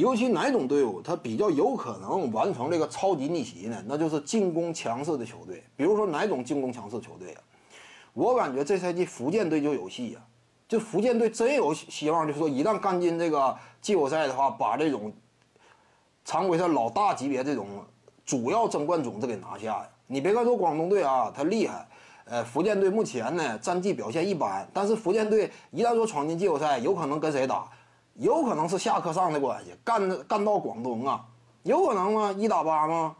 尤其哪种队伍它比较有可能完成这个超级逆袭呢？那就是进攻强势的球队。比如说哪种进攻强势球队啊？我感觉这赛季福建队就有戏呀，就福建队真有希望，就是说一旦干进这个季后赛的话，把这种常规赛老大级别这种主要争冠种子给拿下呀。你别看说广东队啊，他厉害，呃，福建队目前呢战绩表现一般，但是福建队一旦说闯进季后赛，有可能跟谁打？有可能是下克上的关系，干干到广东啊，有可能吗？一打八吗？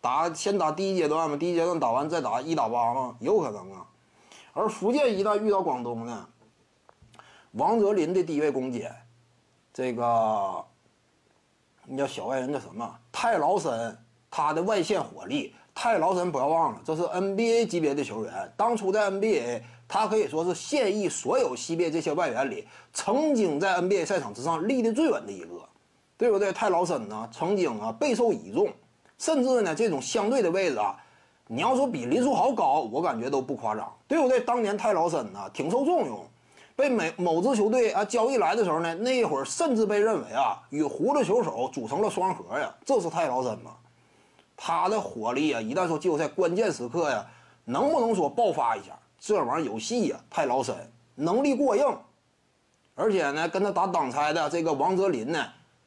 打先打第一阶段吗？第一阶段打完再打一打八吗？有可能啊。而福建一旦遇到广东呢，王哲林的低位攻坚，这个你叫小外人叫什么？泰劳森，他的外线火力。泰劳森不要忘了，这是 NBA 级别的球员，当初在 NBA。他可以说是现役所有西边这些外援里，曾经在 NBA 赛场之上立得最稳的一个，对不对？泰劳森呢，曾经啊备受倚重，甚至呢这种相对的位置啊，你要说比林书豪高，我感觉都不夸张，对不对？当年泰劳森呢挺受重用，被美某支球队啊交易来的时候呢，那一会儿甚至被认为啊与胡子球手组成了双核呀，这是泰劳森吗？他的火力啊，一旦说季后赛关键时刻呀，能不能说爆发一下？这玩意儿有戏呀！泰劳森能力过硬，而且呢，跟他打挡拆的这个王哲林呢，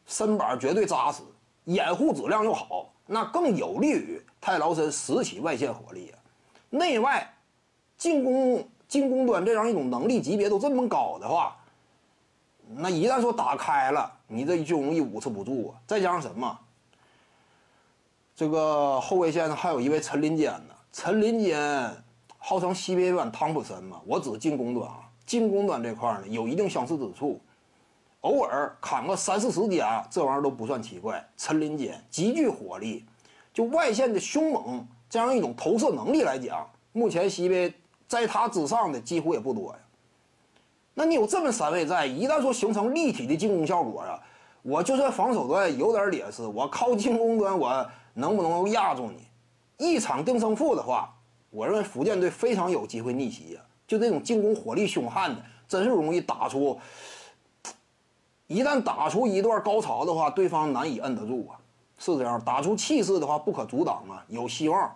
身板绝对扎实，掩护质量又好，那更有利于泰劳森拾起外线火力啊。内外进攻进攻端这样一种能力级别都这么高的话，那一旦说打开了，你这就容易捂持不住啊！再加上什么？这个后卫线还有一位陈林坚呢，陈林坚。号称西北版汤普森嘛，我指进攻端啊，进攻端这块呢有一定相似之处，偶尔砍个三四十加，这玩意儿都不算奇怪。陈林坚极具火力，就外线的凶猛这样一种投射能力来讲，目前西北在他之上的几乎也不多呀。那你有这么三位在，一旦说形成立体的进攻效果啊，我就算防守端有点劣势，我靠进攻端我能不能压住你？一场定胜负的话。我认为福建队非常有机会逆袭呀！就这种进攻火力凶悍的，真是容易打出。一旦打出一段高潮的话，对方难以摁得住啊！是这样，打出气势的话不可阻挡啊，有希望。